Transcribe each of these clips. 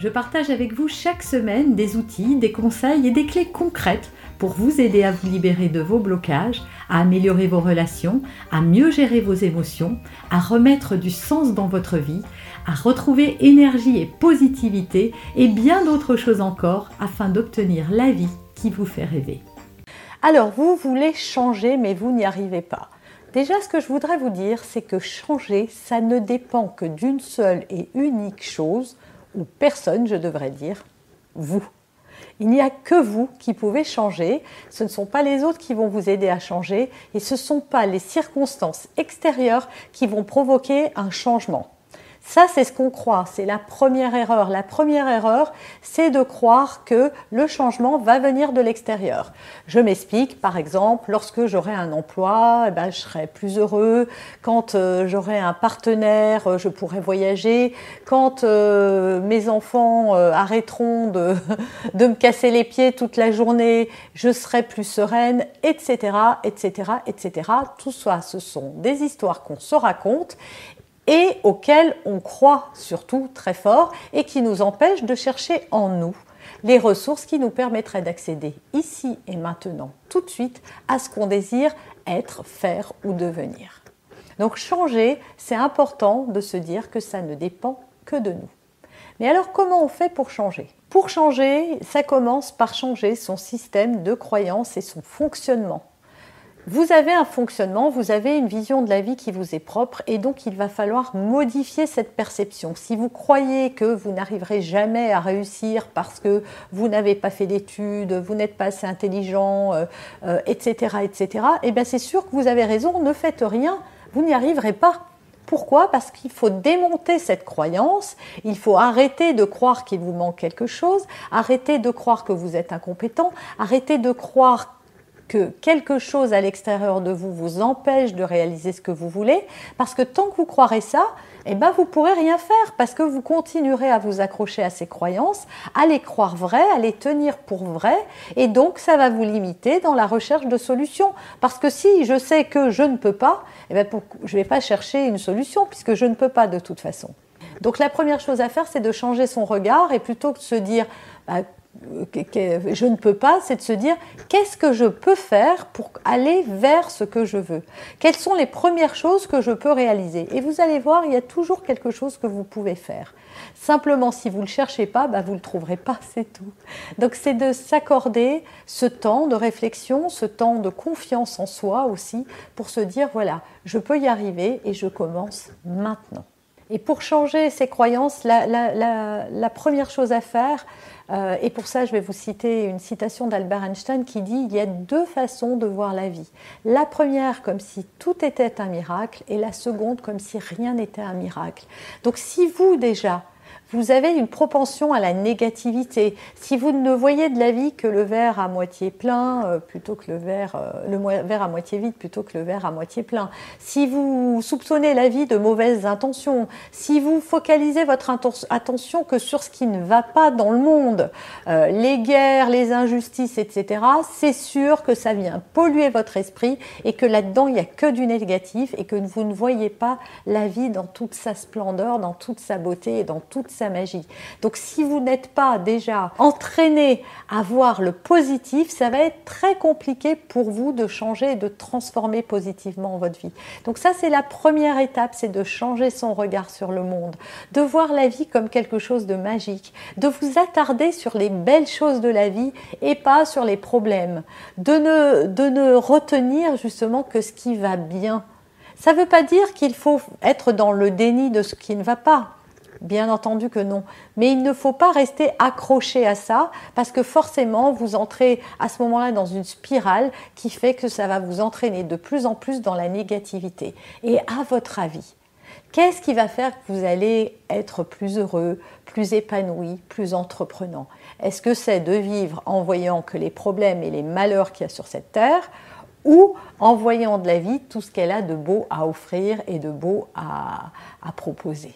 je partage avec vous chaque semaine des outils, des conseils et des clés concrètes pour vous aider à vous libérer de vos blocages, à améliorer vos relations, à mieux gérer vos émotions, à remettre du sens dans votre vie, à retrouver énergie et positivité et bien d'autres choses encore afin d'obtenir la vie qui vous fait rêver. Alors, vous voulez changer mais vous n'y arrivez pas. Déjà, ce que je voudrais vous dire, c'est que changer, ça ne dépend que d'une seule et unique chose, ou personne, je devrais dire, vous. Il n'y a que vous qui pouvez changer. Ce ne sont pas les autres qui vont vous aider à changer et ce ne sont pas les circonstances extérieures qui vont provoquer un changement. Ça, c'est ce qu'on croit. C'est la première erreur. La première erreur, c'est de croire que le changement va venir de l'extérieur. Je m'explique. Par exemple, lorsque j'aurai un emploi, eh ben, je serai plus heureux. Quand euh, j'aurai un partenaire, euh, je pourrai voyager. Quand euh, mes enfants arrêteront de, me casser les pieds toute la journée, je serai plus sereine, etc., etc., etc. Tout ça, ce sont des histoires qu'on se raconte et auxquels on croit surtout très fort et qui nous empêchent de chercher en nous les ressources qui nous permettraient d'accéder ici et maintenant, tout de suite, à ce qu'on désire être, faire ou devenir. Donc changer, c'est important de se dire que ça ne dépend que de nous. Mais alors comment on fait pour changer? Pour changer, ça commence par changer son système de croyance et son fonctionnement. Vous avez un fonctionnement, vous avez une vision de la vie qui vous est propre et donc il va falloir modifier cette perception. Si vous croyez que vous n'arriverez jamais à réussir parce que vous n'avez pas fait d'études, vous n'êtes pas assez intelligent, etc., euh, etc., euh, et eh bien c'est sûr que vous avez raison, ne faites rien, vous n'y arriverez pas. Pourquoi? Parce qu'il faut démonter cette croyance, il faut arrêter de croire qu'il vous manque quelque chose, arrêter de croire que vous êtes incompétent, arrêter de croire que quelque chose à l'extérieur de vous vous empêche de réaliser ce que vous voulez, parce que tant que vous croirez ça, eh ben vous pourrez rien faire, parce que vous continuerez à vous accrocher à ces croyances, à les croire vraies, à les tenir pour vraies, et donc ça va vous limiter dans la recherche de solutions. Parce que si je sais que je ne peux pas, eh ben je ne vais pas chercher une solution, puisque je ne peux pas de toute façon. Donc la première chose à faire, c'est de changer son regard, et plutôt que de se dire bah, je ne peux pas, c'est de se dire qu'est-ce que je peux faire pour aller vers ce que je veux? Quelles sont les premières choses que je peux réaliser? Et vous allez voir, il y a toujours quelque chose que vous pouvez faire. Simplement, si vous ne le cherchez pas, bah, vous ne le trouverez pas, c'est tout. Donc c'est de s'accorder ce temps de réflexion, ce temps de confiance en soi aussi, pour se dire, voilà, je peux y arriver et je commence maintenant. Et pour changer ces croyances, la, première chose à faire, euh, et pour ça, je vais vous citer une citation d'Albert Einstein qui dit Il y a deux façons de voir la vie. La première, comme si tout était un miracle, et la seconde, comme si rien n'était un miracle. Donc, si vous, déjà, vous avez une propension à la négativité. Si vous ne voyez de la vie que le verre à moitié plein euh, plutôt que le verre, euh, le verre à moitié vide plutôt que le verre à moitié plein, si vous soupçonnez la vie de mauvaises intentions, si vous focalisez votre attention que sur ce qui ne va pas dans le monde, euh, les guerres, les injustices, etc., c'est sûr que ça vient polluer votre esprit et que là-dedans, il n'y a que du négatif et que vous ne voyez pas la vie dans toute sa splendeur, dans toute sa beauté et dans toute sa magie. Donc si vous n'êtes pas déjà entraîné à voir le positif, ça va être très compliqué pour vous de changer et de transformer positivement votre vie. Donc ça c'est la première étape, c'est de changer son regard sur le monde, de voir la vie comme quelque chose de magique, de vous attarder sur les belles choses de la vie et pas sur les problèmes, de ne, de ne retenir justement que ce qui va bien. Ça ne veut pas dire qu'il faut être dans le déni de ce qui ne va pas. Bien entendu que non. Mais il ne faut pas rester accroché à ça parce que forcément, vous entrez à ce moment-là dans une spirale qui fait que ça va vous entraîner de plus en plus dans la négativité. Et à votre avis, qu'est-ce qui va faire que vous allez être plus heureux, plus épanoui, plus entreprenant? Est-ce que c'est de vivre en voyant que les problèmes et les malheurs qu'il y a sur cette terre ou en voyant de la vie tout ce qu'elle a de beau à offrir et de beau à, proposer?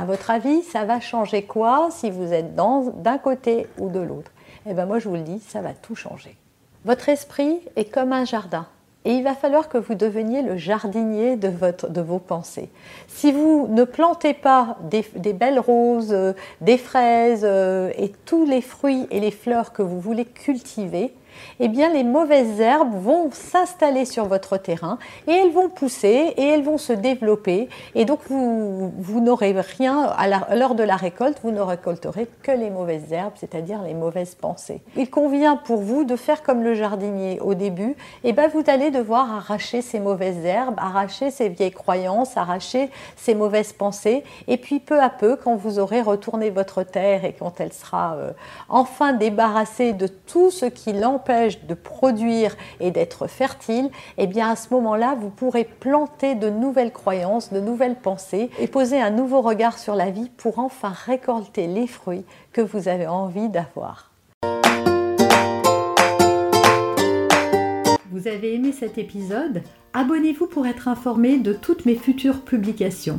À votre avis, ça va changer quoi si vous êtes d'un côté ou de l'autre? Eh bien moi je vous le dis, ça va tout changer. Votre esprit est comme un jardin. Et il va falloir que vous deveniez le jardinier de, votre, de vos pensées. Si vous ne plantez pas des, belles roses, euh, des fraises euh, et tous les fruits et les fleurs que vous voulez cultiver, eh bien les mauvaises herbes vont s'installer sur votre terrain et elles vont pousser et elles vont se développer. Et donc vous, vous n'aurez rien à l'heure de la récolte, vous ne récolterez que les mauvaises herbes, c'est-à-dire les mauvaises pensées. Il convient pour vous de faire comme le jardinier au début, et eh bien vous allez devoir arracher ces mauvaises herbes, arracher ces vieilles croyances, arracher ces mauvaises pensées. Et puis peu à peu quand vous aurez retourné votre terre et quand elle sera euh, enfin débarrassée de tout ce qui l'empêche de produire et d'être fertile, eh bien à ce moment-là, vous pourrez planter de nouvelles croyances, de nouvelles pensées et poser un nouveau regard sur la vie pour enfin récolter les fruits que vous avez envie d'avoir. Vous avez aimé cet épisode? Abonnez-vous pour être informé de toutes mes futures publications.